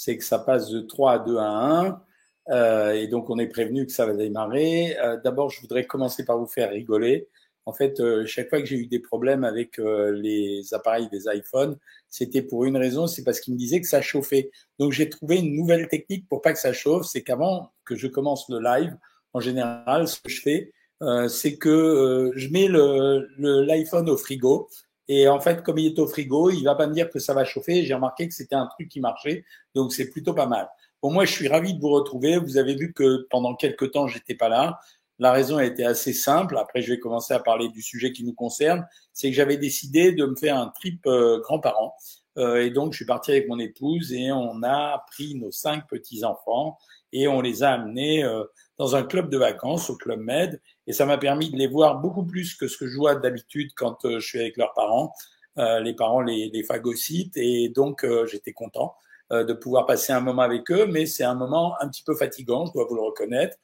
c'est que ça passe de 3 à 2 à 1. Euh, et donc, on est prévenu que ça va démarrer. Euh, D'abord, je voudrais commencer par vous faire rigoler. En fait, euh, chaque fois que j'ai eu des problèmes avec euh, les appareils des iPhones, c'était pour une raison, c'est parce qu'ils me disaient que ça chauffait. Donc, j'ai trouvé une nouvelle technique pour pas que ça chauffe. C'est qu'avant que je commence le live, en général, ce que je fais, euh, c'est que je mets l'iPhone le, au frigo. Et en fait, comme il est au frigo, il va pas me dire que ça va chauffer. J'ai remarqué que c'était un truc qui marchait, donc c'est plutôt pas mal. Bon, moi, je suis ravi de vous retrouver. Vous avez vu que pendant quelques temps, j'étais pas là. La raison a été assez simple. Après, je vais commencer à parler du sujet qui nous concerne. C'est que j'avais décidé de me faire un trip euh, grands-parents. Euh, et donc, je suis parti avec mon épouse et on a pris nos cinq petits-enfants et on les a amenés euh, dans un club de vacances, au Club Med. Et ça m'a permis de les voir beaucoup plus que ce que je vois d'habitude quand je suis avec leurs parents. les parents les, les phagocytent et donc j'étais content. Euh, de pouvoir passer un moment avec eux, mais c'est un moment un petit peu fatigant, je dois vous le reconnaître.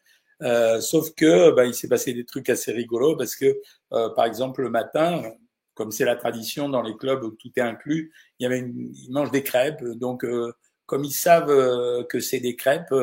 Euh, sauf que bah, il s'est passé des trucs assez rigolos parce que, euh, par exemple, le matin, comme c'est la tradition dans les clubs où tout est inclus, il y avait une, ils mangent des crêpes, donc euh, comme ils savent euh, que c'est des crêpes,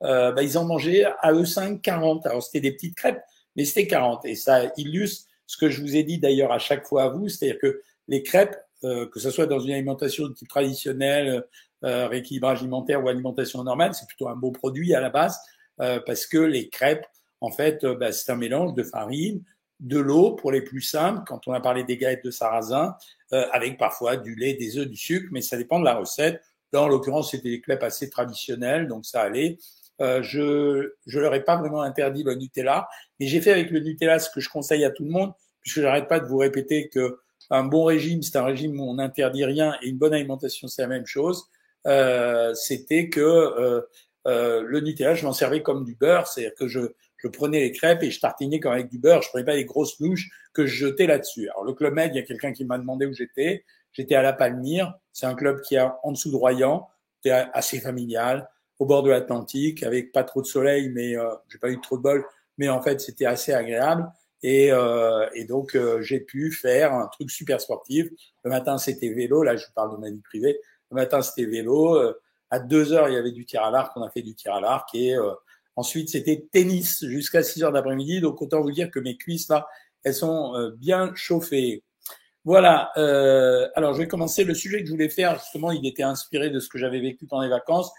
bah, ils en mangeaient à eux 5 40. Alors c'était des petites crêpes, mais c'était 40 et ça illustre ce que je vous ai dit d'ailleurs à chaque fois à vous, c'est-à-dire que les crêpes, que ce soit dans une alimentation de type traditionnelle, euh, rééquilibrage alimentaire ou alimentation normale, c'est plutôt un beau produit à la base euh, parce que les crêpes, en fait, euh, bah, c'est un mélange de farine, de l'eau pour les plus simples, quand on a parlé des galettes de sarrasin, avec parfois du lait, des œufs, du sucre, mais ça dépend de la recette. Là, en l'occurrence, c'était des crêpes assez traditionnelles, donc ça allait. Euh, je je leur ai pas vraiment interdit le Nutella, mais j'ai fait avec le Nutella ce que je conseille à tout le monde, puisque j'arrête pas de vous répéter que un bon régime, c'est un régime où on n'interdit rien, et une bonne alimentation, c'est la même chose. Euh, c'était que euh, euh, le Nutella, je m'en servais comme du beurre, c'est-à-dire que je, je prenais les crêpes et je tartinais comme avec du beurre. Je prenais pas les grosses louches que je jetais là-dessus. Alors le club Med, il y a quelqu'un qui m'a demandé où j'étais. J'étais à La Palmyre. C'est un club qui est en dessous de Royan. C'était assez familial, au bord de l'Atlantique, avec pas trop de soleil, mais euh, j'ai pas eu trop de bol. Mais en fait, c'était assez agréable. Et, euh, donc j'ai pu faire un truc super sportif. Le matin, c'était vélo. Là, je parle de ma vie privée. Le matin, c'était vélo. Euh, à deux heures, il y avait du tir à l'arc. On a fait du tir à l'arc. Et euh, ensuite, c'était tennis jusqu'à 6 heures d'après-midi. Donc, autant vous dire que mes cuisses, là, elles sont euh, bien chauffées. Voilà. Euh, alors, je vais commencer. Le sujet que je voulais faire, justement, il était inspiré de ce que j'avais vécu pendant les vacances,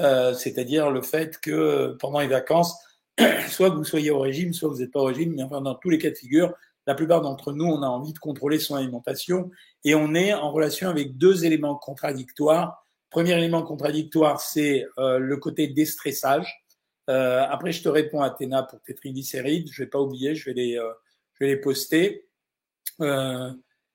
euh, c'est-à-dire le fait que pendant les vacances, soit vous soyez au régime, soit vous n'êtes pas au régime, mais enfin, dans tous les cas de figure, la plupart d'entre nous, on a envie de contrôler son alimentation et on est en relation avec deux éléments contradictoires. Premier élément contradictoire, c'est euh, le côté déstressage. Euh, après, je te réponds, Athéna, pour tes triglycérides. Je vais pas oublier, je vais les, euh, je vais les poster.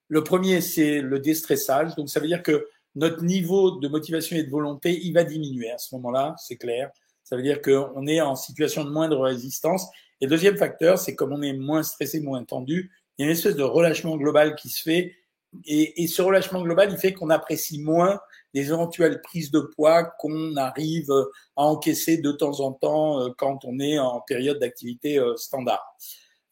Le premier, c'est le déstressage. Donc, ça veut dire que notre niveau de motivation et de volonté, il va diminuer à ce moment-là, c'est clair. Ça veut dire qu'on est en situation de moindre résistance et deuxième facteur, c'est comme on est moins stressé, moins tendu, il y a une espèce de relâchement global qui se fait. Et, et ce relâchement global, il fait qu'on apprécie moins les éventuelles prises de poids qu'on arrive à encaisser de temps en temps euh, quand on est en période d'activité euh, standard.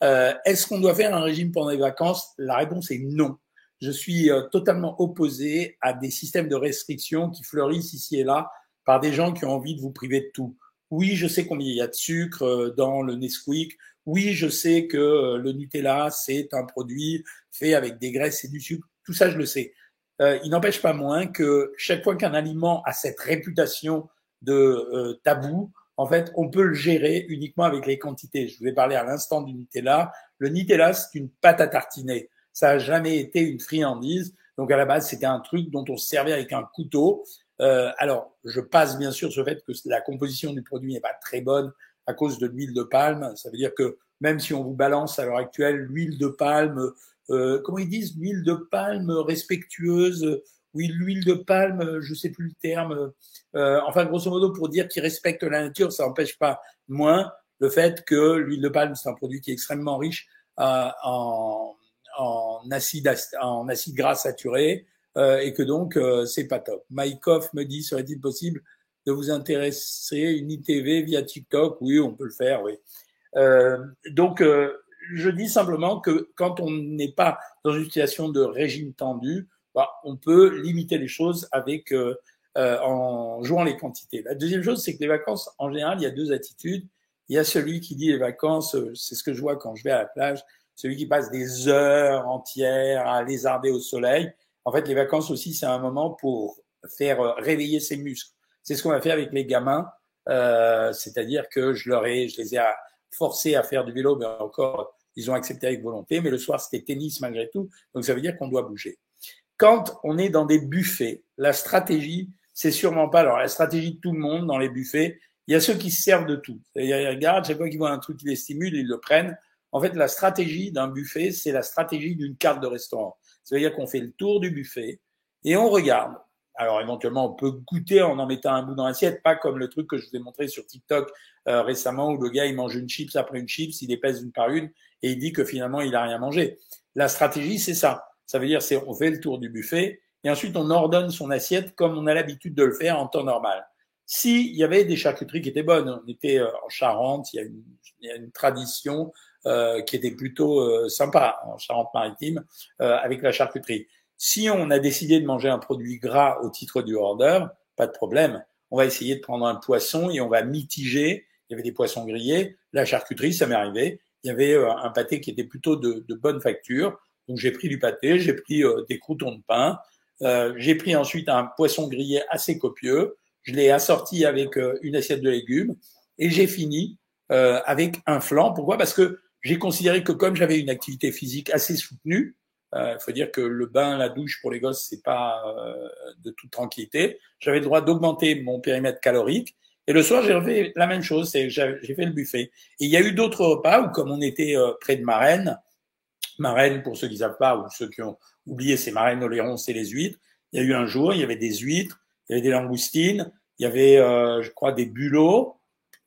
Euh, Est-ce qu'on doit faire un régime pendant les vacances? La réponse est non. Je suis euh, totalement opposé à des systèmes de restriction qui fleurissent ici et là par des gens qui ont envie de vous priver de tout. Oui, je sais combien il y a de sucre euh, dans le Nesquik. Oui, je sais que euh, le Nutella, c'est un produit fait avec des graisses et du sucre. Tout ça, je le sais. Euh, il n'empêche pas moins que chaque fois qu'un aliment a cette réputation de euh, tabou, en fait, on peut le gérer uniquement avec les quantités. Je vous ai parlé à l'instant du Nutella. Le Nutella, c'est une pâte à tartiner. Ça n'a jamais été une friandise. Donc à la base, c'était un truc dont on se servait avec un couteau. Euh, alors, je passe bien sûr le fait que la composition du produit n'est pas très bonne à cause de l'huile de palme. Ça veut dire que même si on vous balance à l'heure actuelle l'huile de palme, euh, comment ils disent, l'huile de palme respectueuse, oui, l'huile de palme, je sais plus le terme. Euh, enfin, grosso modo, pour dire qu'ils respectent la nature, ça n'empêche pas moins le fait que l'huile de palme, c'est un produit qui est extrêmement riche euh, en, en, acide, en acide gras saturé, euh, et que donc euh, c'est pas top. Maïkov me dit serait-il possible de vous intéresser une ITV via TikTok? Oui, on peut le faire, oui. Euh, donc je dis simplement que quand on n'est pas dans une situation de régime tendu, bah, on peut limiter les choses avec euh, en jouant les quantités. La deuxième chose, c'est que les vacances, en général, il y a deux attitudes. Il y a celui qui dit les vacances, euh, c'est ce que je vois quand je vais à la plage, celui qui passe des heures entières à lézarder au soleil. En fait, les vacances aussi, c'est un moment pour faire euh, réveiller ses muscles. C'est ce qu'on va faire avec les gamins, euh, c'est-à-dire que je leur ai, je les ai forcés à faire du vélo, mais encore, ils ont accepté avec volonté. Mais le soir, c'était tennis malgré tout, donc ça veut dire qu'on doit bouger. Quand on est dans des buffets, la stratégie, c'est sûrement pas alors la stratégie de tout le monde dans les buffets. Il y a ceux qui se servent de tout. Ils regardent, chaque fois qu'ils voient un truc qui les stimule, ils le prennent. En fait, la stratégie d'un buffet, c'est la stratégie d'une carte de restaurant. C'est-à-dire qu'on fait le tour du buffet et on regarde. Alors éventuellement, on peut goûter en en mettant un bout dans l'assiette, pas comme le truc que je vous ai montré sur TikTok euh, récemment où le gars il mange une chips après une chips, il pèse une par une et il dit que finalement il a rien mangé. La stratégie, c'est ça. Ça veut dire c'est on fait le tour du buffet et ensuite on ordonne son assiette comme on a l'habitude de le faire en temps normal. S'il y avait des charcuteries qui étaient bonnes, on était euh, en Charente, il y a une, il y a une tradition euh, qui était plutôt euh, sympa en Charente-Maritime euh, avec la charcuterie. Si on a décidé de manger un produit gras au titre du order, pas de problème. On va essayer de prendre un poisson et on va mitiger. Il y avait des poissons grillés. La charcuterie, ça m'est arrivé. Il y avait un pâté qui était plutôt de, de bonne facture. Donc j'ai pris du pâté, j'ai pris des croutons de pain, euh, j'ai pris ensuite un poisson grillé assez copieux. Je l'ai assorti avec une assiette de légumes et j'ai fini euh, avec un flan. Pourquoi? Parce que j'ai considéré que comme j'avais une activité physique assez soutenue, il euh, faut dire que le bain, la douche pour les gosses, c'est pas euh, de toute tranquillité. J'avais le droit d'augmenter mon périmètre calorique. Et le soir, j'ai fait la même chose, j'ai fait le buffet. Et il y a eu d'autres repas où, comme on était euh, près de Marraine, Marraine, pour ceux qui savent pas, ou ceux qui ont oublié, c'est Marraine, Oléron, c'est les huîtres. Il y a eu un jour, il y avait des huîtres, il y avait des langoustines, il y avait, je crois, des bulots.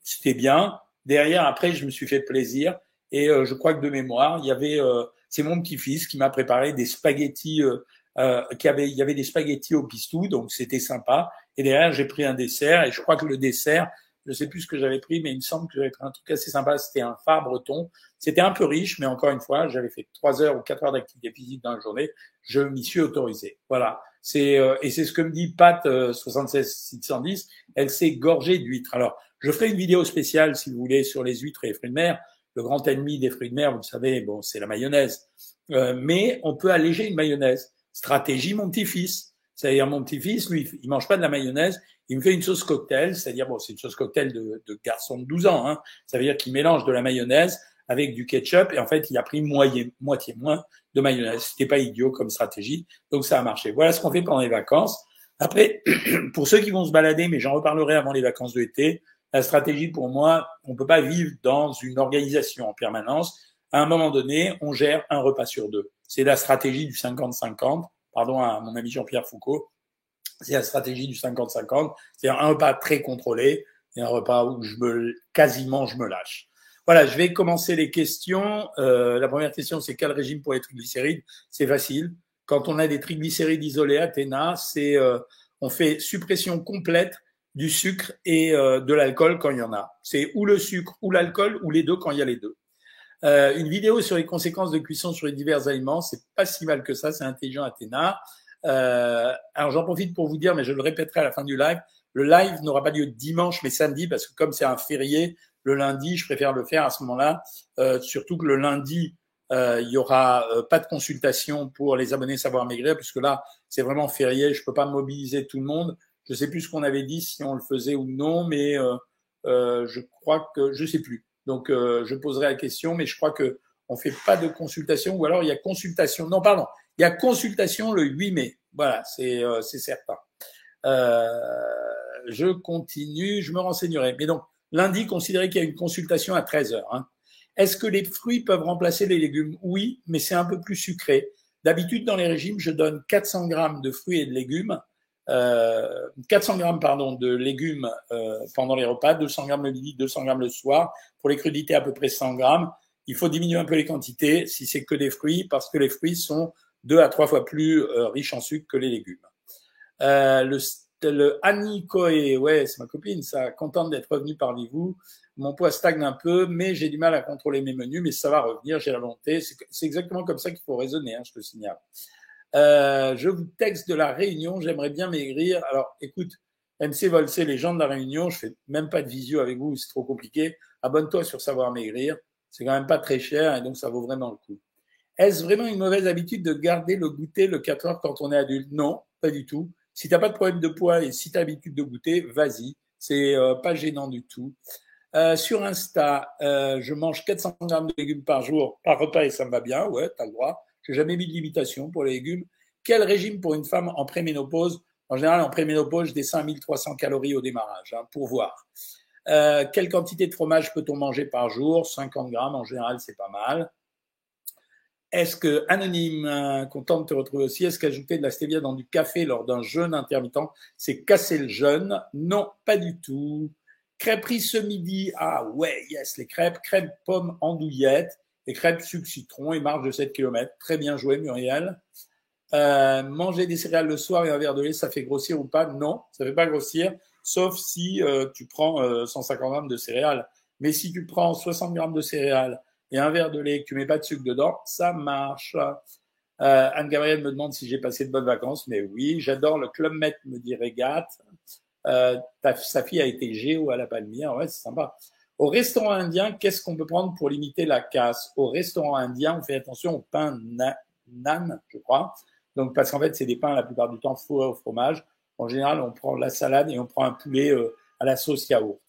C'était bien. Derrière, après, je me suis fait plaisir. Et euh, je crois que de mémoire, il y avait, euh, c'est mon petit-fils qui m'a préparé des spaghettis, euh, qui avait, il y avait des spaghettis au pistou, donc c'était sympa. Et derrière, j'ai pris un dessert, et je crois que le dessert, je sais plus ce que j'avais pris, mais il me semble que j'avais pris un truc assez sympa. C'était un phare breton. C'était un peu riche, mais encore une fois, j'avais fait trois heures ou quatre heures d'activité physique dans la journée. Je m'y suis autorisé. Voilà. C'est et c'est ce que me dit Pat 76610. Elle s'est gorgée d'huîtres. Alors, je ferai une vidéo spéciale si vous voulez sur les huîtres et les fruits de mer le grand ennemi des fruits de mer, vous le savez, bon, c'est la mayonnaise. Euh, mais on peut alléger une mayonnaise. Stratégie mon petit-fils. C'est-à-dire mon petit-fils, lui, il mange pas de la mayonnaise, il me fait une sauce cocktail, c'est-à-dire bon, c'est une sauce cocktail de, de garçon de 12 ans. Hein. Ça veut dire qu'il mélange de la mayonnaise avec du ketchup et en fait, il a pris moitié, moitié moins de mayonnaise. C'était pas idiot comme stratégie, donc ça a marché. Voilà ce qu'on fait pendant les vacances. Après, pour ceux qui vont se balader, mais j'en reparlerai avant les vacances de été, la stratégie, pour moi, on peut pas vivre dans une organisation en permanence. À un moment donné, on gère un repas sur deux. C'est la stratégie du 50-50. Pardon à mon ami Jean-Pierre Foucault. C'est la stratégie du 50-50. C'est un repas très contrôlé et un repas où je me, quasiment, je me lâche. Voilà, je vais commencer les questions. Euh, la première question, c'est quel régime pour les triglycérides? C'est facile. Quand on a des triglycérides isolés, Athéna, c'est euh, on fait suppression complète du sucre et euh, de l'alcool quand il y en a. C'est ou le sucre ou l'alcool ou les deux quand il y a les deux. Euh, une vidéo sur les conséquences de cuisson sur les divers aliments, c'est pas si mal que ça, c'est intelligent Athéna. Euh, alors j'en profite pour vous dire, mais je le répéterai à la fin du live, le live n'aura pas lieu dimanche mais samedi parce que comme c'est un férié, le lundi, je préfère le faire à ce moment-là. Euh, surtout que le lundi, euh, il y aura pas de consultation pour les abonnés Savoir Maigrir puisque là c'est vraiment férié, je peux pas mobiliser tout le monde. Je sais plus ce qu'on avait dit, si on le faisait ou non, mais euh, euh, je crois que je sais plus. Donc euh, je poserai la question, mais je crois que on fait pas de consultation, ou alors il y a consultation. Non, pardon, il y a consultation le 8 mai. Voilà, c'est c'est certain. je continue, je me renseignerai. Mais donc lundi, considérez qu'il y a une consultation à 13 heures. Hein. Est-ce que les fruits peuvent remplacer les légumes? Oui, mais c'est un peu plus sucré. D'habitude, dans les régimes, je donne 400 grammes de fruits et de légumes 400 euh, grammes pardon, de légumes euh, pendant les repas, 200 grammes le midi, 200 grammes le soir. Pour les crudités, à peu près 100 grammes. Il faut diminuer un peu les quantités si c'est que des fruits, parce que les fruits sont deux à trois fois plus euh, riches en sucre que les légumes. le, le Annie Coe, ouais, c'est ma copine, ça, contente d'être revenue parmi vous. Mon poids stagne un peu, mais j'ai du mal à contrôler mes menus, mais ça va revenir, j'ai la volonté. C'est exactement comme ça qu'il faut raisonner, hein, je te signale. Euh, je vous texte de la Réunion, j'aimerais bien maigrir. Alors, écoute, MC Volsé, les gens de la Réunion, je fais même pas de visio avec vous, c'est trop compliqué. Abonne-toi sur Savoir Maigrir, c'est quand même pas très cher et donc ça vaut vraiment le coup. Est-ce vraiment une mauvaise habitude de garder le goûter le 4 heures quand on est adulte? Non, pas du tout. Si t'as pas de problème de poids et si tu as l'habitude de goûter, vas-y. C'est euh, pas gênant du tout. Euh, sur Insta, euh, je mange 400 grammes de légumes par jour, par repas et ça me va bien. Ouais, tu as le droit. Jamais mis de limitation pour les légumes. Quel régime pour une femme en préménopause? En général, en préménopause, je à 1300 calories au démarrage, hein, pour voir. Euh, quelle quantité de fromage peut-on manger par jour? 50 grammes, en général, c'est pas mal. Est-ce que, anonyme, euh, content de te retrouver aussi, est-ce qu'ajouter de la stevia dans du café lors d'un jeûne intermittent, c'est casser le jeûne? Non, pas du tout. Crêperie ce midi. Ah ouais, yes, les crêpes, crêpes pommes andouillettes, et crêpes sucre citron et marge de 7 km. Très bien joué, Muriel. Euh, manger des céréales le soir et un verre de lait, ça fait grossir ou pas? Non, ça fait pas grossir, sauf si euh, tu prends 150 euh, grammes de céréales. Mais si tu prends 60 grammes de céréales et un verre de lait et que tu mets pas de sucre dedans, ça marche. Anne-Gabrielle me demande si j'ai passé de bonnes vacances, mais oui, j'adore le Club Med, me dit Régate. Euh, sa fille a été géo à la Palmière, ouais, c'est sympa. Au restaurant indien, qu'est-ce qu'on peut prendre pour limiter la casse? Au restaurant indien, on fait attention au pain nan, je crois. Donc, parce qu'en fait, c'est des pains la plupart du temps fourrés au fromage. En général, on prend la salade et on prend un poulet euh, à la sauce yaourt.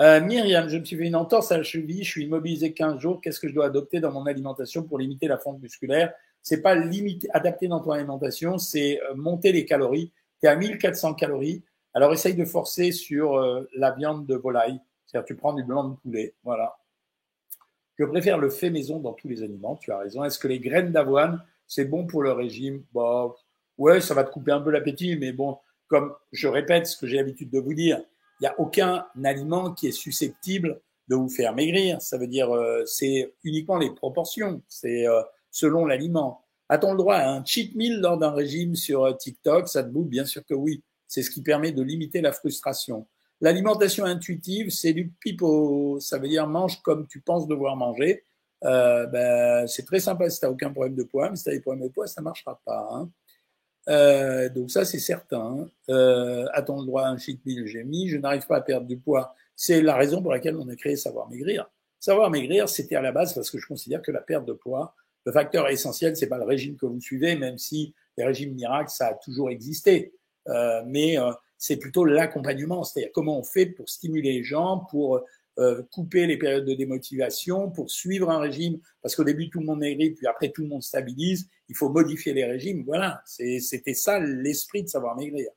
Euh, Myriam, je me suis fait une entorse à la cheville, je suis immobilisé 15 jours. Qu'est-ce que je dois adopter dans mon alimentation pour limiter la fonte musculaire? C'est pas limiter, adapter dans ton alimentation, c'est euh, monter les calories. Tu es à 1400 calories. Alors, essaye de forcer sur euh, la viande de volaille. Tu prends du blanc de poulet. Voilà. Je préfère le fait maison dans tous les aliments. Tu as raison. Est-ce que les graines d'avoine, c'est bon pour le régime? Bah, ouais, ça va te couper un peu l'appétit, mais bon, comme je répète ce que j'ai l'habitude de vous dire, il n'y a aucun aliment qui est susceptible de vous faire maigrir. Ça veut dire, euh, c'est uniquement les proportions. C'est euh, selon l'aliment. A-t-on le droit à un cheat meal lors d'un régime sur TikTok? Ça te bouffe Bien sûr que oui. C'est ce qui permet de limiter la frustration. L'alimentation intuitive, c'est du pipeau. Ça veut dire mange comme tu penses devoir manger. Euh, ben, c'est très sympa si tu n'as aucun problème de poids, mais si tu as des problèmes de poids, ça ne marchera pas. Hein. Euh, donc ça, c'est certain. Euh, A-t-on le droit à un cheat meal? J'ai mis, je n'arrive pas à perdre du poids. C'est la raison pour laquelle on a créé Savoir Maigrir. Savoir Maigrir, c'était à la base parce que je considère que la perte de poids, le facteur essentiel, c'est pas le régime que vous suivez, même si les régimes miracles, ça a toujours existé. Euh, mais c'est plutôt l'accompagnement, c'est-à-dire comment on fait pour stimuler les gens, pour euh, couper les périodes de démotivation, pour suivre un régime, parce qu'au début tout le monde maigrit, puis après tout le monde stabilise, il faut modifier les régimes. Voilà, c'était ça l'esprit de savoir maigrir.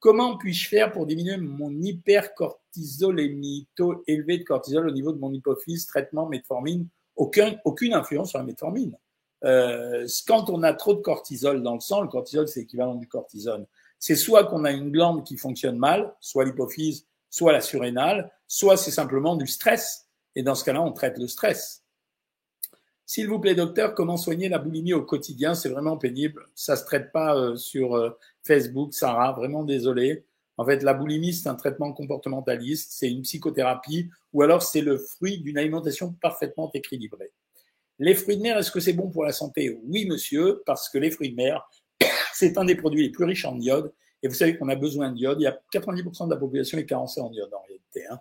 Comment puis-je faire pour diminuer mon hypercortisolémie, taux élevé de cortisol au niveau de mon hypophyse, traitement metformine aucun, Aucune influence sur la metformine. Euh, quand on a trop de cortisol dans le sang, le cortisol c'est l'équivalent du cortisone, c'est soit qu'on a une glande qui fonctionne mal, soit l'hypophyse, soit la surrénale, soit c'est simplement du stress. Et dans ce cas-là, on traite le stress. S'il vous plaît, docteur, comment soigner la boulimie au quotidien? C'est vraiment pénible. Ça se traite pas euh, sur euh, Facebook, Sarah. Vraiment désolé. En fait, la boulimie, c'est un traitement comportementaliste, c'est une psychothérapie, ou alors c'est le fruit d'une alimentation parfaitement équilibrée. Les fruits de mer, est-ce que c'est bon pour la santé? Oui, monsieur, parce que les fruits de mer, c'est un des produits les plus riches en iode. Et vous savez qu'on a besoin d'iode. Il y a 90% de la population est carencée en iode en réalité. Hein.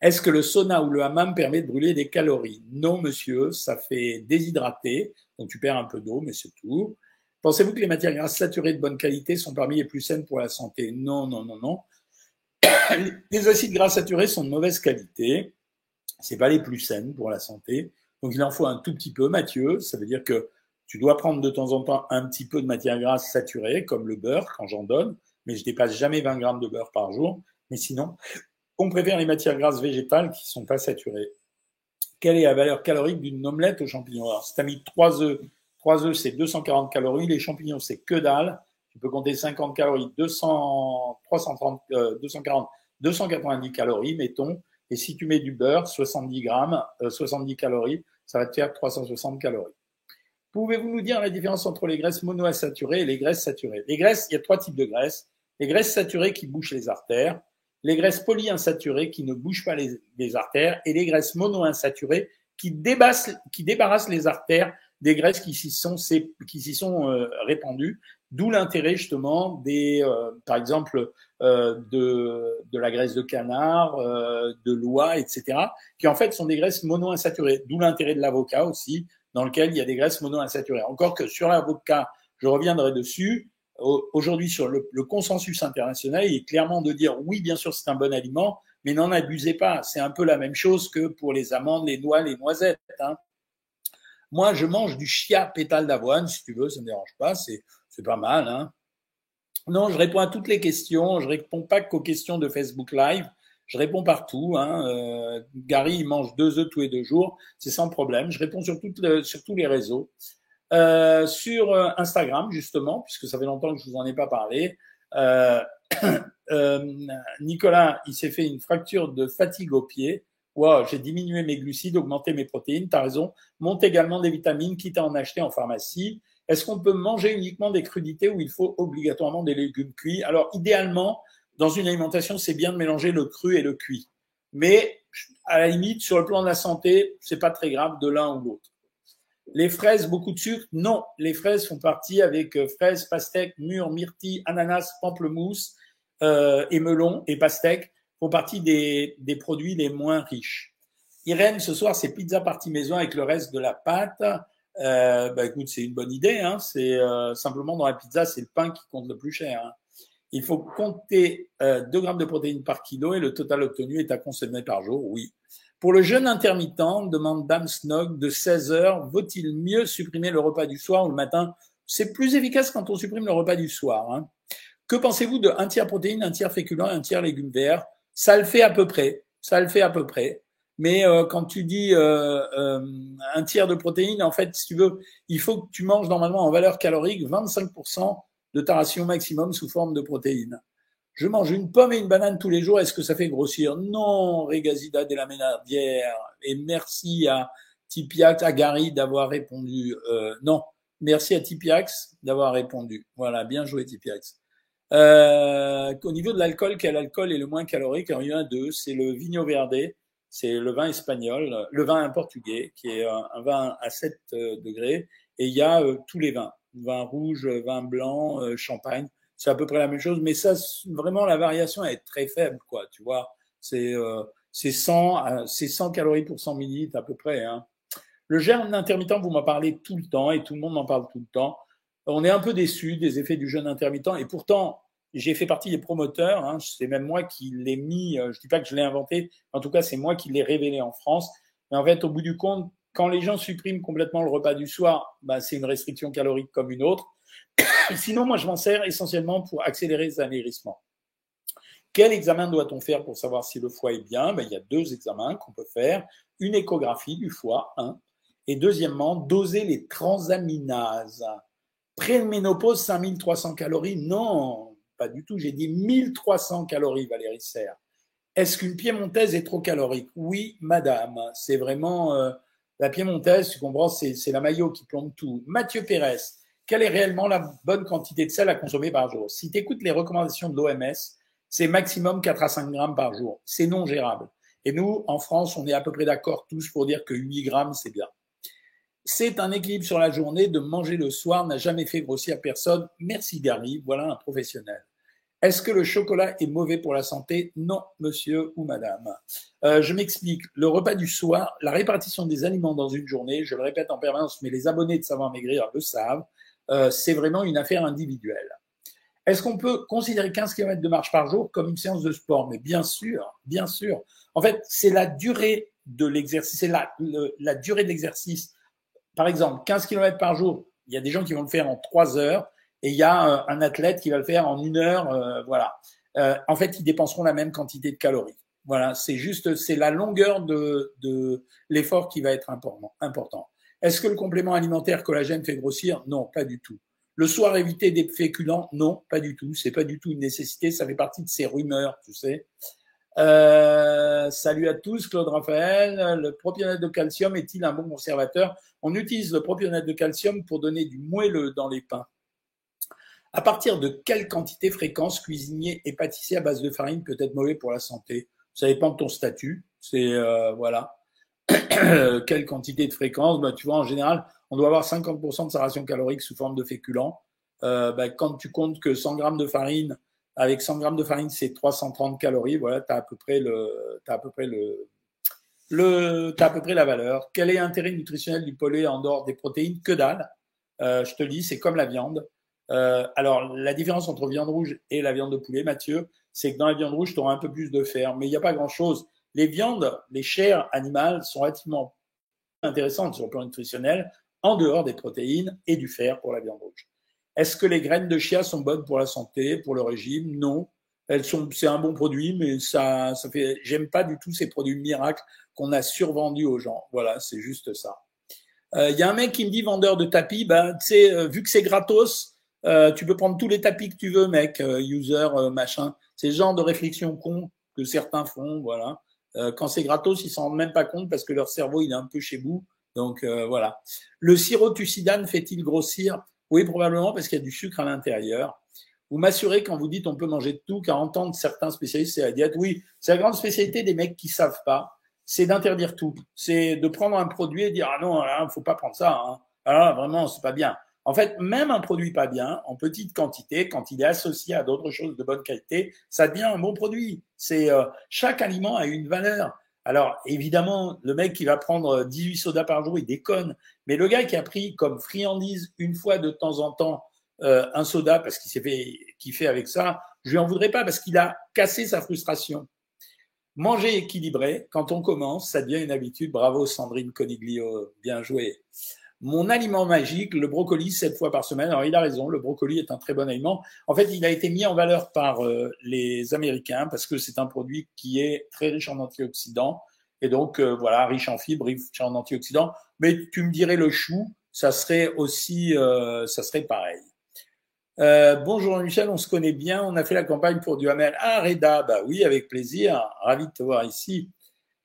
Est-ce que le sauna ou le hammam permet de brûler des calories? Non, monsieur, ça fait déshydrater, donc tu perds un peu d'eau, mais c'est tout. Pensez-vous que les matières grasses saturées de bonne qualité sont parmi les plus saines pour la santé? Non, non, non, non. Les acides gras saturés sont de mauvaise qualité. C'est pas les plus saines pour la santé. Donc il en faut un tout petit peu, Mathieu. Ça veut dire que tu dois prendre de temps en temps un petit peu de matière grasse saturée, comme le beurre, quand j'en donne, mais je dépasse jamais 20 grammes de beurre par jour. Mais sinon, on préfère les matières grasses végétales qui sont pas saturées. Quelle est la valeur calorique d'une omelette aux champignons Alors, si tu as mis 3 œufs, 3 œufs, c'est 240 calories. Les champignons, c'est que dalle. Tu peux compter 50 calories, 200, 330, 240, 290 calories, mettons. Et si tu mets du beurre, 70 grammes, 70 euh, calories, ça va te faire 360 calories. Pouvez-vous nous dire la différence entre les graisses monoinsaturées et les graisses saturées? Les graisses, il y a trois types de graisses. Les graisses saturées qui bouchent les artères, les graisses polyinsaturées qui ne bouchent pas les, artères et les graisses monoinsaturées qui, qui débarrassent les artères des graisses qui s'y sont, qui s'y sont euh, répandues. D'où l'intérêt justement des, euh, par exemple, euh, de, de la graisse de canard, de l'oie, etc., qui en fait sont des graisses monoinsaturées. D'où l'intérêt de l'avocat aussi, dans lequel il y a des graisses monoinsaturées. Encore que sur l'avocat, je reviendrai dessus. Aujourd'hui, sur le, consensus international, il est clairement de dire oui, bien sûr, c'est un bon aliment, mais n'en abusez pas. C'est un peu la même chose que pour les amandes, les noix, les noisettes. Hein. Moi, je mange du chia pétale d'avoine, si tu veux, ça ne me dérange pas, c'est, pas mal. Hein. Non, je réponds à toutes les questions, je réponds pas qu'aux questions de Facebook Live, je réponds partout. Hein. Euh, Gary, il mange deux œufs tous les deux jours, c'est sans problème. Je réponds sur, tous les réseaux. Euh, sur euh, Instagram, justement, puisque ça fait longtemps que je vous en ai pas parlé, Nicolas, il s'est fait une fracture de fatigue au pied wow, j'ai diminué mes glucides, augmenté mes protéines, tu as raison, monte également des vitamines, quitte à en acheter en pharmacie. Est-ce qu'on peut manger uniquement des crudités ou il faut obligatoirement des légumes cuits? Alors, idéalement, dans une alimentation, c'est bien de mélanger le cru et le cuit. Mais, à la limite, sur le plan de la santé, c'est pas très grave de l'un ou l'autre. Les fraises, beaucoup de sucre? Non, les fraises font partie avec euh, fraises, pastèques, mûres, myrtilles, ananas, pamplemousse euh, et melon et pastèques font partie des, des produits les moins riches. Irène, ce soir, c'est pizza partie maison avec le reste de la pâte. Euh, bah écoute, c'est une bonne idée. Hein. C'est euh, simplement dans la pizza, c'est le pain qui compte le plus cher. Hein. Il faut compter euh, 2 grammes de protéines par kilo et le total obtenu est à consommer par jour. Oui. Pour le jeûne intermittent, demande Dame Snog de 16 heures, vaut-il mieux supprimer le repas du soir ou le matin? C'est plus efficace quand on supprime le repas du soir. Hein. Que pensez-vous de un tiers protéines, un tiers féculent et un tiers légumes verts? Ça le fait à peu près. Ça le fait à peu près. Mais euh, quand tu dis euh, euh, un tiers de protéines, en fait, si tu veux, il faut que tu manges normalement en valeur calorique 25% de ta ration maximum sous forme de protéines. Je mange une pomme et une banane tous les jours, est-ce que ça fait grossir? Non, Régazida de la Ménardière. Et merci à Tipiax, à Gary d'avoir répondu. non, merci à Tipiax d'avoir répondu. Voilà, bien joué Tipiax. Euh, au niveau de l'alcool, quel alcool est le moins calorique? Il y en a deux. C'est le Vigno Verde, c'est le vin espagnol, le vin portugais, qui est un, vin à 7 euh, degrés. Et il y a euh, tous les vins, vin rouge, vin blanc, champagne. C'est à peu près la même chose, mais ça, vraiment, la variation est très faible, quoi. Tu vois, c'est c'est 100, c'est 100 calories pour 100 millilitres à peu près. Hein. Le germe intermittent, vous m'en parlez tout le temps et tout le monde m'en parle tout le temps. On est un peu déçu des effets du jeûne intermittent et pourtant, j'ai fait partie des promoteurs. Hein, c'est même moi qui l'ai mis. Euh, je dis pas que je l'ai inventé. En tout cas, c'est moi qui l'ai révélé en France. Mais en fait, au bout du compte, quand les gens suppriment complètement le repas du soir, ben, c'est une restriction calorique comme une autre. Sinon, moi, je m'en sers essentiellement pour accélérer les amérissements. Quel examen doit-on faire pour savoir si le foie est bien? Ben, Il y a deux examens qu'on peut faire. Une échographie du foie, et deuxièmement, doser les transaminases. Préménopause, 5300 calories? Non, pas du tout. J'ai dit 1300 calories, Valérie Serre. Est-ce qu'une piémontaise est trop calorique? Oui, madame. C'est vraiment euh, la piémontaise, tu comprends, c'est, la maillot qui plombe tout. Mathieu Pérez, quelle est réellement la bonne quantité de sel à consommer par jour? Si tu écoutes les recommandations de l'OMS, c'est maximum 4 à 5 grammes par jour. C'est non gérable. Et nous, en France, on est à peu près d'accord tous pour dire que 8 grammes, c'est bien. C'est un équilibre sur la journée. De manger le soir n'a jamais fait grossir personne. Merci Gary, voilà un professionnel. Est-ce que le chocolat est mauvais pour la santé? Non, monsieur ou madame. Euh, je m'explique. Le repas du soir, la répartition des aliments dans une journée, je le répète en permanence, mais les abonnés de Savoir Maigrir le savent, euh, c'est vraiment une affaire individuelle. Est-ce qu'on peut considérer 15 km de marche par jour comme une séance de sport? Mais bien sûr, bien sûr. En fait, c'est la durée de l'exercice, c'est la, la durée de l'exercice par exemple, 15 km par jour, il y a des gens qui vont le faire en 3 heures et il y a euh, un athlète qui va le faire en une heure. Euh, voilà. Euh, en fait, ils dépenseront la même quantité de calories. Voilà, c'est juste, c'est la longueur de, de l'effort qui va être important. Est-ce que le complément alimentaire collagène fait grossir? Non, pas du tout. Le soir, éviter des féculents? Non, pas du tout. C'est pas du tout une nécessité. Ça fait partie de ces rumeurs, tu sais. Euh, salut à tous, Claude Raphaël. Le propionate de calcium est-il un bon conservateur? On utilise le propionate de calcium pour donner du moelleux dans les pains. À partir de quelle quantité, fréquence cuisinier et pâtissier à base de farine peut être mauvais pour la santé? Ça dépend de ton statut. C'est euh, voilà. quelle quantité de fréquence? Ben, Tu vois, en général, on doit avoir 50% de sa ration calorique sous forme de féculents. Euh, ben, quand tu comptes que 100 grammes de farine, avec 100 grammes de farine, c'est 330 calories, voilà, tu as à peu près le, as à peu près le, le, as à peu près la valeur. Quel est l'intérêt nutritionnel du poulet en dehors des protéines? Que dalle. Euh, je te dis, c'est comme la viande. Euh, alors, la différence entre viande rouge et la viande de poulet, Mathieu, c'est que dans la viande rouge, tu auras un peu plus de fer, mais il n'y a pas grand-chose. Les viandes, les chairs animales sont relativement intéressantes sur le plan nutritionnel, en dehors des protéines et du fer pour la viande rouge. Est-ce que les graines de chia sont bonnes pour la santé, pour le régime? Non. Elles sont, c'est un bon produit, mais ça, ça fait, j'aime pas du tout ces produits miracles qu'on a survendus aux gens. Voilà, c'est juste ça. Il euh, y a un mec qui me dit vendeur de tapis, ben, tu sais, euh, vu que c'est gratos, euh, tu peux prendre tous les tapis que tu veux, mec, euh, user, machin. C'est le genre de réflexion con que certains font, voilà. quand c'est gratos, ils s'en rendent même pas compte parce que leur cerveau, il est un peu chez vous. Donc voilà. Le sirop tucidane fait-il grossir? Oui, probablement parce qu'il y a du sucre à l'intérieur. Vous m'assurez quand vous dites on peut manger de tout, car entendre certains spécialistes, c'est la diète. Oui, c'est la grande spécialité des mecs qui savent pas, c'est d'interdire tout. C'est de prendre un produit et dire ah non, il faut pas prendre ça. Hein. Ah vraiment, c'est pas bien. En fait, même un produit pas bien, en petite quantité, quand il est associé à d'autres choses de bonne qualité, ça devient un bon produit. C'est euh, chaque aliment a une valeur. Alors, évidemment, le mec qui va prendre 18 sodas par jour, il déconne. Mais le gars qui a pris comme friandise une fois de temps en temps euh, un soda parce qu'il s'est fait kiffer avec ça, je lui en voudrais pas parce qu'il a cassé sa frustration. Manger équilibré, quand on commence, ça devient une habitude. Bravo Sandrine Coniglio, bien joué. Mon aliment magique, le brocoli, sept fois par semaine. Alors il a raison, le brocoli est un très bon aliment. En fait, il a été mis en valeur par euh, les Américains parce que c'est un produit qui est très riche en antioxydants et donc euh, voilà, riche en fibres, riche en antioxydants. Mais tu me dirais le chou, ça serait aussi, euh, ça serait pareil. bonjour Michel, on se connaît bien, on a fait la campagne pour du Hamel. Ah Reda, bah oui, avec plaisir, ravi de te voir ici.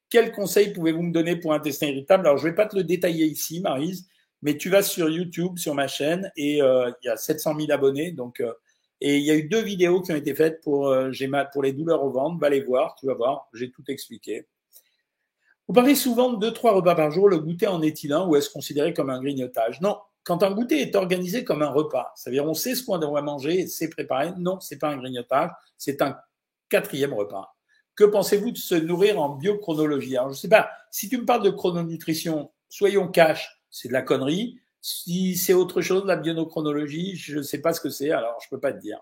Quel conseil pouvez-vous me donner pour un intestin irritable? Alors je vais pas te le détailler ici, Marise, mais tu vas sur YouTube, sur ma chaîne, et euh, il y a 700 000 abonnés. Donc, euh, et il y a eu deux vidéos qui ont été faites pour, euh, pour les douleurs au ventre. Va les voir, tu vas voir, j'ai tout expliqué. Vous parlez souvent de deux, trois repas par jour. Le goûter en est-il un ou est-ce considéré comme un grignotage? Non. Quand un goûter est organisé comme un repas, c'est-à-dire on sait ce qu'on doit manger c'est préparé, non, c'est pas un grignotage, c'est un quatrième repas. Que pensez-vous de se nourrir en biochronologie? Alors, je sais pas, si tu me parles de chrononutrition, soyons cash, c'est de la connerie. Si c'est autre chose, la biochronologie, je ne sais pas ce que c'est, alors je peux pas te dire.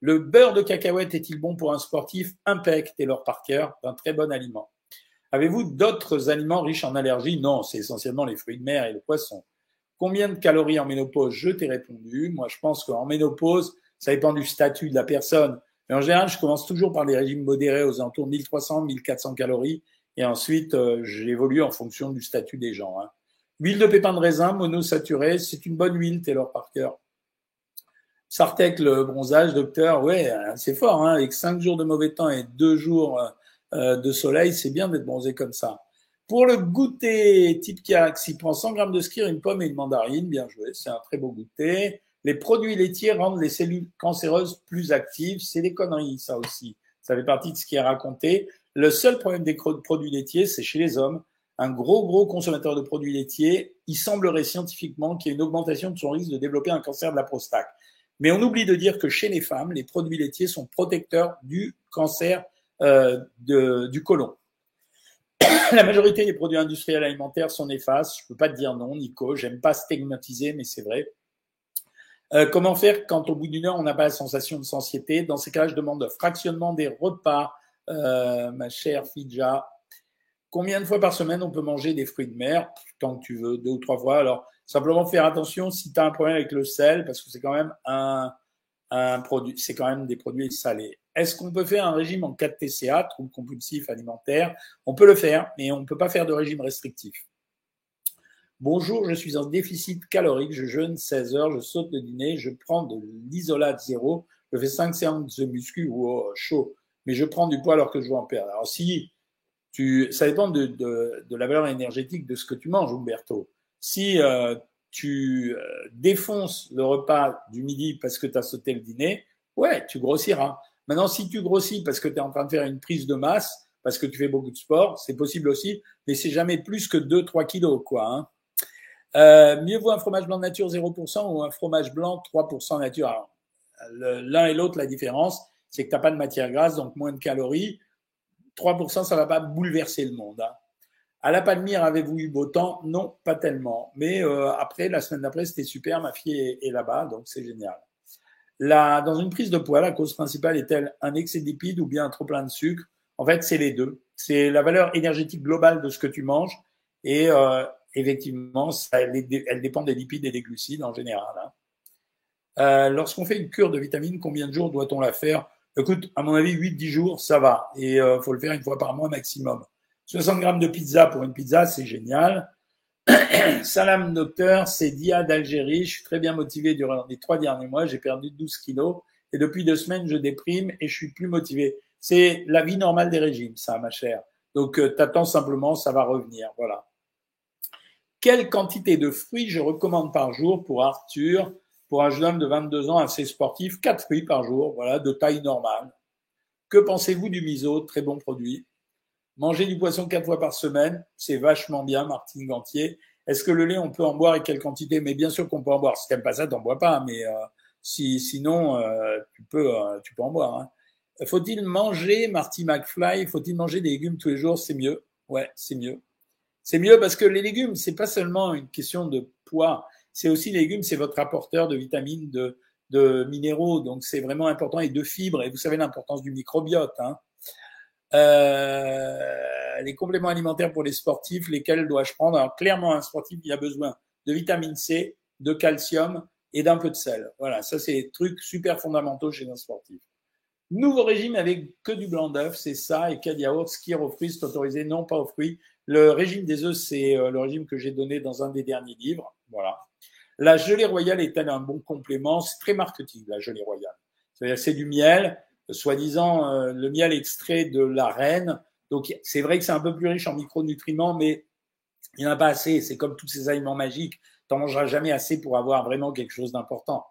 Le beurre de cacahuète est-il bon pour un sportif Impec, Taylor Parker, un très bon aliment. Avez-vous d'autres aliments riches en allergies? Non, c'est essentiellement les fruits de mer et le poisson. Combien de calories en ménopause? Je t'ai répondu. Moi, je pense qu'en ménopause, ça dépend du statut de la personne. Mais en général, je commence toujours par des régimes modérés aux alentours de 1300, 1400 calories. Et ensuite, euh, j'évolue en fonction du statut des gens. Hein. Huile de pépins de raisin monosaturée, c'est une bonne huile, Taylor Parker. Sartec, le bronzage, docteur, ouais, c'est fort, hein, avec cinq jours de mauvais temps et deux jours euh, de soleil, c'est bien d'être bronzé comme ça. Pour le goûter type Kiax, il prend 100 grammes de skir, une pomme et une mandarine, bien joué, c'est un très beau goûter. Les produits laitiers rendent les cellules cancéreuses plus actives, c'est des conneries, ça aussi. Ça fait partie de ce qui est raconté. Le seul problème des produits laitiers, c'est chez les hommes un gros, gros consommateur de produits laitiers, il semblerait scientifiquement qu'il y ait une augmentation de son risque de développer un cancer de la prostate. Mais on oublie de dire que chez les femmes, les produits laitiers sont protecteurs du cancer euh, du côlon. la majorité des produits industriels alimentaires sont néfastes. Je peux pas te dire non, Nico. J'aime pas stigmatiser, mais c'est vrai. Euh, comment faire quand au bout d'une heure on n'a pas la sensation de satiété? Dans ces cas, je demande fractionnement des repas, euh, ma chère Fidja. Combien de fois par semaine on peut manger des fruits de mer? Tant que tu veux, deux ou trois fois. Alors, simplement faire attention si tu as un problème avec le sel, parce que c'est quand même un, un produit, c'est quand même des produits salés. Est-ce qu'on peut faire un régime en 4 TCA, trouble compulsif alimentaire On peut le faire, mais on ne peut pas faire de régime restrictif. Bonjour, je suis en déficit calorique, je jeûne 16 heures, je saute le dîner, je prends de l'isolate zéro, je fais 5 séances de muscu, ou chaud, mais je prends du poids alors que je veux en perdre. Alors si ça dépend de, la valeur énergétique de ce que tu manges, Umberto. Si euh, tu euh, défonces le repas du midi parce que tu as sauté le dîner, ouais, tu grossiras. Maintenant, si tu grossis parce que tu es en train de faire une prise de masse, parce que tu fais beaucoup de sport, c'est possible aussi, mais c'est jamais plus que 2-3 kilos, quoi. Hein. Euh, mieux vaut un fromage blanc nature 0% ou un fromage blanc 3% nature. L'un et l'autre, la différence, c'est que tu n'as pas de matière grasse, donc moins de calories. 3%, ça ne va pas bouleverser le monde. Hein. À la Palmyre, avez-vous eu beau temps? Non, pas tellement. Mais euh, après, la semaine d'après, c'était super. Ma fille est, là-bas, donc c'est génial. Dans une prise de poids, la cause principale est-elle un excès de lipides ou bien un trop plein de sucre? En fait, c'est les deux. C'est la valeur énergétique globale de ce que tu manges et euh, effectivement, elle, dépend des lipides et des glucides en général. Hein. Euh, Lorsqu'on fait une cure de vitamines, combien de jours doit-on la faire? Écoute, à mon avis, 8-10 jours, ça va. Et euh, faut le faire une fois par mois maximum. 60 grammes de pizza pour une pizza, c'est génial. Salam docteur, c'est Dia d'Algérie. Je suis très bien motivé durant les trois derniers mois. J'ai perdu 12 kilos et depuis deux semaines, je déprime et je suis plus motivé. C'est la vie normale des régimes, ça, ma chère. Donc, euh, t'attends simplement, ça va revenir. Voilà. Quelle quantité de fruits je recommande par jour pour Arthur, pour un jeune homme de 22 ans assez sportif Quatre fruits par jour, voilà, de taille normale. Que pensez-vous du miso? Très bon produit. Manger du poisson quatre fois par semaine, c'est vachement bien, Martine Gantier. Est-ce que le lait, on peut en boire et quelle quantité? Mais bien sûr qu'on peut en boire. Si t'aimes pas ça, t'en bois pas. Mais euh, si, sinon, euh, tu peux, euh, tu peux en boire. Hein. Faut-il manger, Marty McFly? Faut-il manger des légumes tous les jours? C'est mieux. Ouais, c'est mieux. C'est mieux parce que les légumes, c'est pas seulement une question de poids. C'est aussi légumes, c'est votre apporteur de vitamines, de, de minéraux. Donc c'est vraiment important et de fibres. Et vous savez l'importance du microbiote. Hein. Euh, les compléments alimentaires pour les sportifs, lesquels dois-je prendre? Alors clairement, un sportif, il a besoin de vitamine C, de calcium et d'un peu de sel. Voilà, ça c'est des trucs super fondamentaux chez un sportif. Nouveau régime avec que du blanc d'œuf, c'est ça, et quel yaourt, skier aux fruits, c'est autorisé, non pas aux fruits. Le régime des œufs, c'est euh, le régime que j'ai donné dans un des derniers livres. Voilà. La gelée royale est-elle un bon complément? C'est très marketing, la gelée royale. C'est du miel, soi-disant euh, le miel extrait de la reine. Donc c'est vrai que c'est un peu plus riche en micronutriments, mais il n'y en a pas assez. C'est comme tous ces aliments magiques. Tu n'en mangeras jamais assez pour avoir vraiment quelque chose d'important.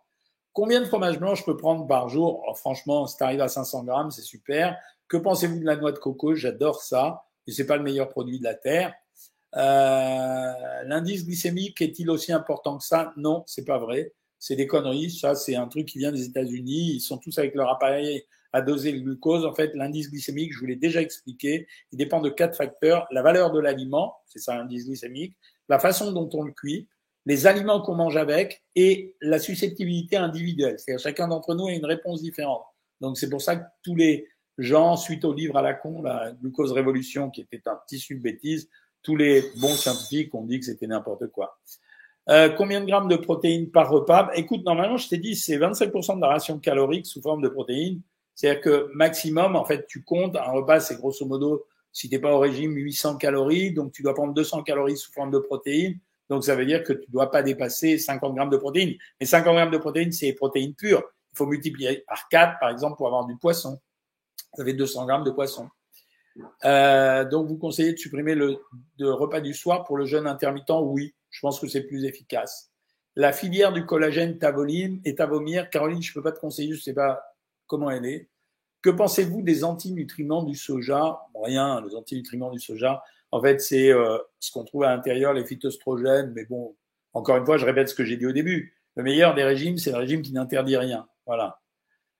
Combien de fromage blanc je peux prendre par jour? Oh, Franchement, si tu arrives à 500 grammes, c'est super. Que pensez-vous de la noix de coco? J'adore ça. Et c'est pas le meilleur produit de la terre. Euh, L'indice glycémique est-il aussi important que ça? Non, c'est pas vrai. C'est des conneries. Ça, c'est un truc qui vient des États-Unis. Ils sont tous avec leur appareil à doser le glucose. En fait, l'indice glycémique, je vous l'ai déjà expliqué, il dépend de quatre facteurs. La valeur de l'aliment, c'est ça l'indice glycémique, la façon dont on le cuit, les aliments qu'on mange avec et la susceptibilité individuelle. C'est-à-dire chacun d'entre nous a une réponse différente. Donc c'est pour ça que tous les gens, suite au livre à la con, la glucose révolution, qui était un tissu de bêtises, tous les bons scientifiques ont dit que c'était n'importe quoi. Euh, combien de grammes de protéines par repas? Écoute, normalement, je t'ai dit, c'est 25% de la ration calorique sous forme de protéines. C'est-à-dire que maximum, en fait, tu comptes, un repas, c'est grosso modo, si t'es pas au régime, 800 calories, donc tu dois prendre 200 calories sous forme de protéines. Donc ça veut dire que tu dois pas dépasser 50 grammes de protéines. Mais 50 grammes de protéines, c'est protéines pures. Il faut multiplier par 4, par exemple, pour avoir du poisson. Ça fait 200 grammes de poisson. Euh, donc vous conseillez de supprimer le repas du soir pour le jeûne intermittent? Oui, je pense que c'est plus efficace. La filière du collagène Tavoline et Tavomir, Caroline, je peux pas te conseiller, je sais pas comment elle est. Que pensez-vous des antinutriments du soja? Rien, les antinutriments du soja, en fait, c'est euh, ce qu'on trouve à l'intérieur, les phytoestrogènes. Mais bon, encore une fois, je répète ce que j'ai dit au début. Le meilleur des régimes, c'est le régime qui n'interdit rien. Voilà.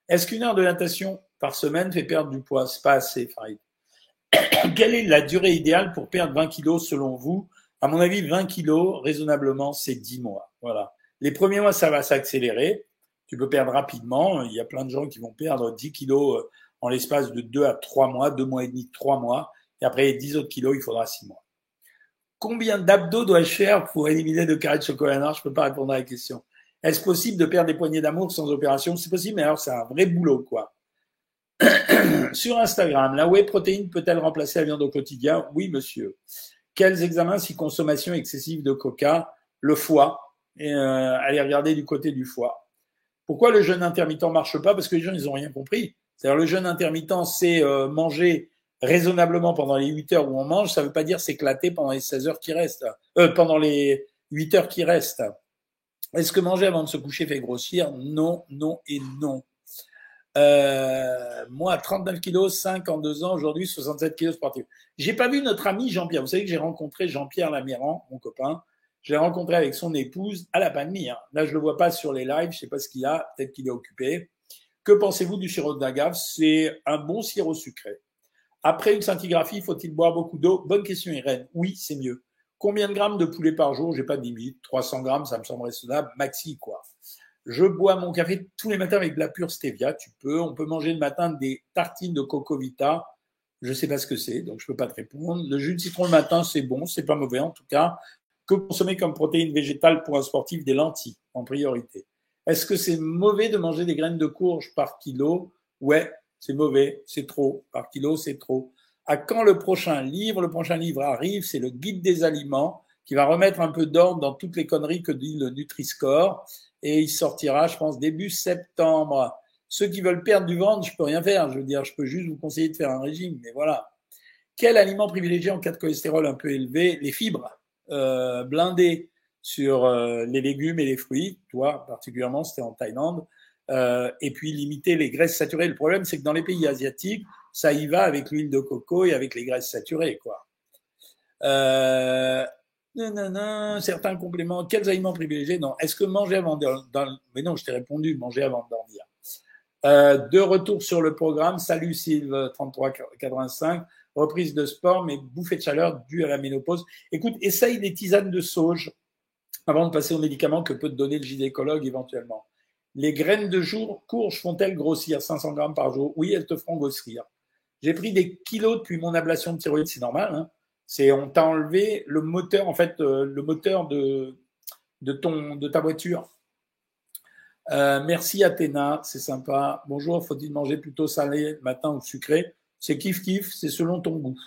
Est-ce qu'une heure de natation par semaine fait perdre du poids? C'est pas assez, Farid. Quelle est la durée idéale pour perdre 20 kilos selon vous? À mon avis, 20 kilos, raisonnablement, c'est 10 mois. Voilà. Les premiers mois, ça va s'accélérer tu peux perdre rapidement. Il y a plein de gens qui vont perdre 10 kilos euh, en l'espace de 2 à 3 mois, 2 mois et demi, 3 mois. Et après 10 autres kilos, il faudra 6 mois. Combien d'abdos dois-je faire pour éliminer de carré de chocolat noir? Je peux pas répondre à la question. Est-ce possible de perdre des poignées d'amour sans opération? C'est possible, mais alors c'est un vrai boulot, quoi. Sur Instagram, la whey protéine peut-elle remplacer la viande au quotidien? Oui, monsieur. Quels examens si consommation excessive de coca Le foie. Euh, allez regarder du côté du foie? Pourquoi le jeûne intermittent marche pas? Parce que les gens, ils n'ont rien compris. C'est-à-dire le jeûne intermittent, c'est euh, manger raisonnablement pendant les 8 heures où on mange. Ça ne veut pas dire s'éclater pendant les 16 heures qui restent, euh, pendant les 8 heures qui restent. Est-ce que manger avant de se coucher fait grossir? Non, non et non. Euh, moi, 39 kilos, 5 en 2 ans, aujourd'hui 67 kilos sportifs. J'ai pas vu notre ami Jean-Pierre. Vous savez que j'ai rencontré Jean-Pierre Laméran, mon copain. Je l'ai rencontré avec son épouse à la pandémie. Hein. Là, je le vois pas sur les lives, je sais pas ce qu'il a, peut-être qu'il est occupé. Que pensez-vous du sirop d'agave C'est un bon sirop sucré. Après une scintigraphie, faut-il boire beaucoup d'eau? Bonne question, Irène. Oui, c'est mieux. Combien de grammes de poulet par jour? J'ai pas de limite. 300 grammes, ça me semble raisonnable. Maxi, quoi. Je bois mon café tous les matins avec de la pure stevia. Tu peux. On peut manger le matin des tartines de coco vita. Je sais pas ce que c'est, donc je peux pas te répondre. Le jus de citron le matin, c'est bon, c'est pas mauvais en tout cas. Que consommer comme protéine végétale pour un sportif Des lentilles en priorité. Est-ce que c'est mauvais de manger des graines de courge par kilo? Ouais, c'est mauvais, c'est trop. Par kilo, c'est trop. À quand le prochain livre? Le prochain livre arrive, c'est le guide des aliments qui va remettre un peu d'ordre dans toutes les conneries que dit le Nutri-Score. Et il sortira, je pense, début septembre. Ceux qui veulent perdre du ventre, je peux rien faire. Je veux dire, je peux juste vous conseiller de faire un régime, mais voilà. Quel aliment privilégié en cas de cholestérol un peu élevé? Les fibres, euh, blindées sur euh, les légumes et les fruits. Toi, particulièrement, c'était en Thaïlande. Euh, et puis limiter les graisses saturées. Le problème, c'est que dans les pays asiatiques, ça y va avec l'huile de coco et avec les graisses saturées, quoi. Euh, certains compléments. Quels aliments privilégiés? Non. Est-ce que manger avant de dormir Mais non, je t'ai répondu, manger avant de dormir. Euh, de retour sur le programme. Salut Sylve 3385. Reprise de sport, mais bouffée de chaleur due à la ménopause. Écoute, essaye des tisanes de sauge avant de passer aux médicaments que peut te donner le gynécologue éventuellement. Les graines de jour courge font-elles grossir? 500 grammes par jour Oui, elles te feront grossir. J'ai pris des kilos depuis mon ablation de thyroïde, c'est normal. Hein c'est on t'a enlevé le moteur, en fait, euh, le moteur de, de, ton, de ta voiture. Euh, merci Athéna, c'est sympa. Bonjour, faut-il manger plutôt salé matin ou sucré? C'est kiff kiff, c'est selon ton goût.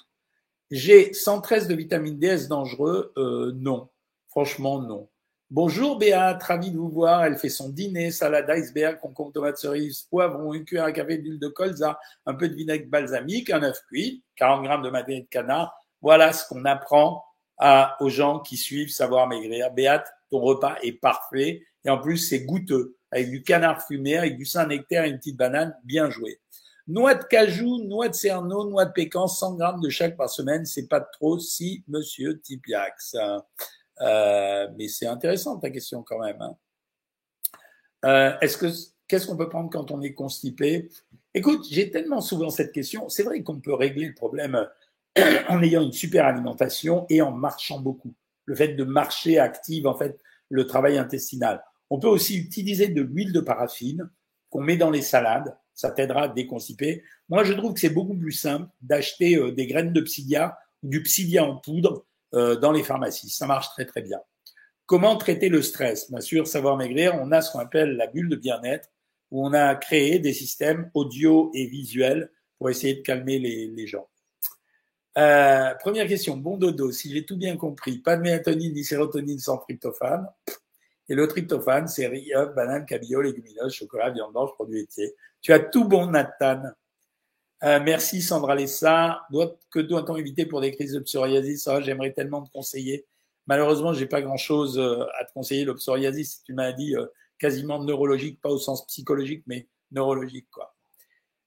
J'ai 113 de vitamine D, est-ce dangereux? Euh, Non, franchement non. Bonjour Béat, ravi de vous voir. Elle fait son dîner, salade iceberg, concombre, tomate cerise, poivron, une cuillère à café d'huile de colza, un peu de vinaigre balsamique, un œuf cuit, 40 grammes de madeleine de canard. Voilà ce qu'on apprend à, aux gens qui suivent Savoir Maigrir. Béat, ton repas est parfait et en plus c'est goûteux avec du canard fumé, avec du Saint-Nectaire et une petite banane, bien joué. Noix de cajou, noix de cerneau, noix de pécan, 100 grammes de chaque par semaine, c'est pas trop si monsieur Tipiax. Euh, mais c'est intéressant ta question quand même. Hein. Euh, est-ce que qu'est-ce qu'on peut prendre quand on est constipé? Écoute, j'ai tellement souvent cette question. C'est vrai qu'on peut régler le problème en ayant une super alimentation et en marchant beaucoup. Le fait de marcher active en fait le travail intestinal. On peut aussi utiliser de l'huile de paraffine qu'on met dans les salades. Ça t'aidera à déconstiper. Moi, je trouve que c'est beaucoup plus simple d'acheter euh, des graines de psyllia ou du psyllia en poudre euh, dans les pharmacies. Ça marche très très bien. Comment traiter le stress? Bien sûr, savoir maigrir, on a ce qu'on appelle la bulle de bien-être, où on a créé des systèmes audio et visuels pour essayer de calmer les, les gens. Euh, première question, bon dodo, si j'ai tout bien compris, pas de mélatonine ni sérotonine sans tryptophane. Et le tryptophane, c'est riz, banane, cabillaud, légumineuses, chocolat, viande blanche, produits laitiers. Tu as tout bon, Nathan. Euh, merci Sandra Lessa. que doit-on éviter pour des crises de psoriasis? J'aimerais tellement te conseiller. Malheureusement, j'ai pas grand-chose euh, à te conseiller. Le psoriasis, c'est une maladie euh, quasiment neurologique, pas au sens psychologique, mais neurologique. quoi.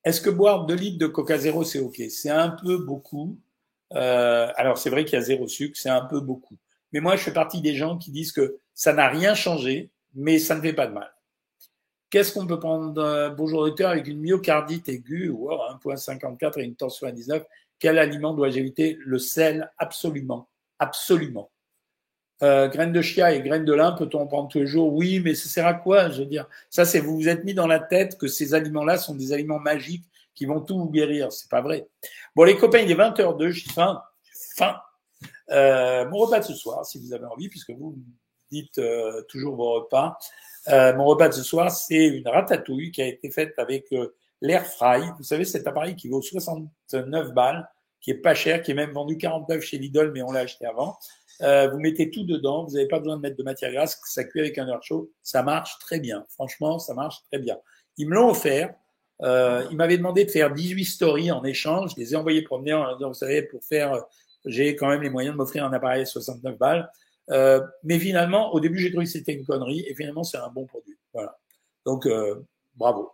Est-ce que boire 2 litres de Coca Zéro, c'est OK? C'est un peu beaucoup. Euh, alors, c'est vrai qu'il y a zéro sucre, c'est un peu beaucoup. Mais moi, je fais partie des gens qui disent que ça n'a rien changé, mais ça ne fait pas de mal. Qu'est-ce qu'on peut prendre Bonjour docteur, avec une myocardite aiguë ou 1.54 et une tension à 19, quel aliment dois-je éviter? Le sel, absolument. Absolument. Euh, graines de chia et graines de lin, peut-on en prendre tous les jours? Oui, mais ça sert à quoi? Je veux dire, ça, c'est vous vous êtes mis dans la tête que ces aliments-là sont des aliments magiques qui vont tout vous guérir. C'est pas vrai. Bon, les copains, il est 20h02, j'ai faim. faim. Euh, mon repas de ce soir, si vous avez envie, puisque vous dites euh, toujours vos repas, euh, mon repas de ce soir, c'est une ratatouille qui a été faite avec euh, l'air fry. Vous savez, cet appareil qui vaut 69 balles, qui est pas cher, qui est même vendu 49 chez Lidl, mais on l'a acheté avant. Euh, vous mettez tout dedans, vous n'avez pas besoin de mettre de matière grasse, ça cuit avec un heure chaud, ça marche très bien. Franchement, ça marche très bien. Ils me l'ont offert. Euh, ils m'avaient demandé de faire 18 stories en échange. Je les ai envoyés promener en disant, vous savez, pour faire, j'ai quand même les moyens de m'offrir un appareil à 69 balles. Euh, mais finalement, au début, j'ai trouvé que c'était une connerie, et finalement, c'est un bon produit. Voilà. Donc, euh, bravo.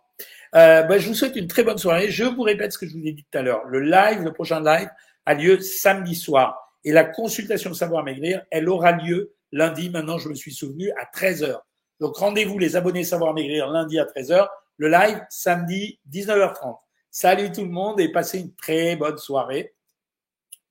Bah, je vous souhaite une très bonne soirée. Je vous répète ce que je vous ai dit tout à l'heure. Le live, le prochain live, a lieu samedi soir. Et la consultation Savoir Maigrir, elle aura lieu lundi, maintenant je me suis souvenu, à 13h. Donc rendez-vous les abonnés Savoir Maigrir lundi à 13h, le live samedi 19h30. Salut tout le monde et passez une très bonne soirée.